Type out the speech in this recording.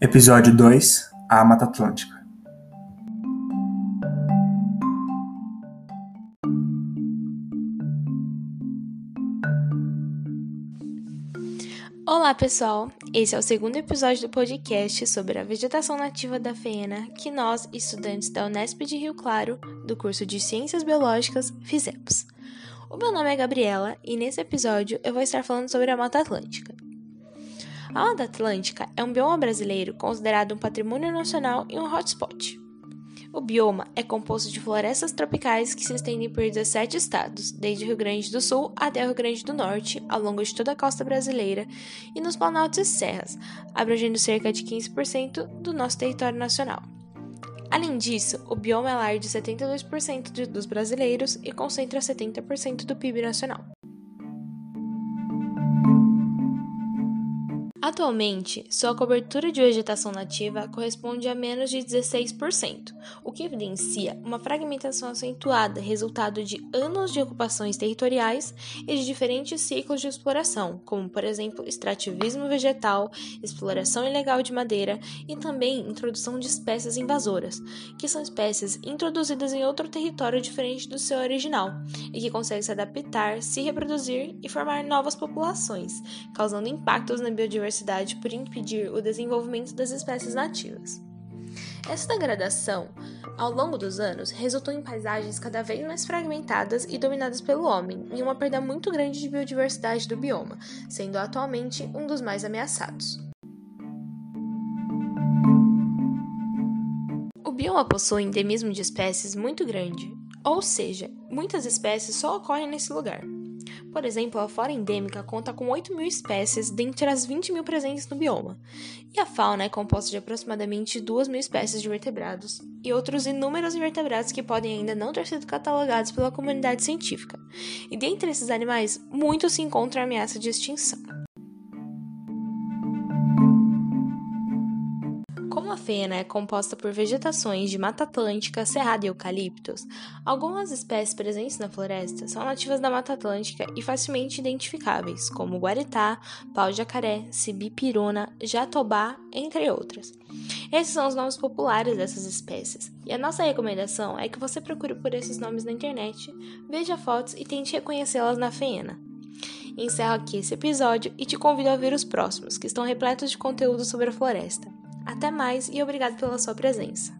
Episódio 2 A Mata Atlântica Olá, pessoal! Esse é o segundo episódio do podcast sobre a vegetação nativa da Fena que nós, estudantes da Unesp de Rio Claro, do curso de Ciências Biológicas, fizemos. O meu nome é Gabriela e nesse episódio eu vou estar falando sobre a Mata Atlântica. A Mata Atlântica é um bioma brasileiro considerado um patrimônio nacional e um hotspot. O bioma é composto de florestas tropicais que se estendem por 17 estados, desde Rio Grande do Sul até Rio Grande do Norte, ao longo de toda a costa brasileira e nos planaltos e serras, abrangendo cerca de 15% do nosso território nacional. Além disso, o bioma é lar de 72% dos brasileiros e concentra 70% do PIB nacional. Atualmente, sua cobertura de vegetação nativa corresponde a menos de 16%, o que evidencia uma fragmentação acentuada resultado de anos de ocupações territoriais e de diferentes ciclos de exploração, como, por exemplo, extrativismo vegetal, exploração ilegal de madeira e também introdução de espécies invasoras, que são espécies introduzidas em outro território diferente do seu original e que conseguem se adaptar, se reproduzir e formar novas populações, causando impactos na biodiversidade biodiversidade por impedir o desenvolvimento das espécies nativas. Essa degradação, ao longo dos anos, resultou em paisagens cada vez mais fragmentadas e dominadas pelo homem, e uma perda muito grande de biodiversidade do bioma, sendo atualmente um dos mais ameaçados. O bioma possui endemismo de espécies muito grande, ou seja, muitas espécies só ocorrem nesse lugar. Por exemplo, a flora endêmica conta com 8 mil espécies dentre as 20 mil presentes no bioma, e a fauna é composta de aproximadamente 2 mil espécies de vertebrados e outros inúmeros invertebrados que podem ainda não ter sido catalogados pela comunidade científica. E dentre esses animais, muitos se encontram em ameaça de extinção. Como a fena é composta por vegetações de Mata Atlântica, Cerrado e Eucaliptos, algumas espécies presentes na floresta são nativas da Mata Atlântica e facilmente identificáveis, como guaritá, pau-jacaré, sibipirona, jatobá, entre outras. Esses são os nomes populares dessas espécies, e a nossa recomendação é que você procure por esses nomes na internet, veja fotos e tente reconhecê-las na fena. Encerro aqui esse episódio e te convido a ver os próximos, que estão repletos de conteúdo sobre a floresta. Até mais e obrigado pela sua presença.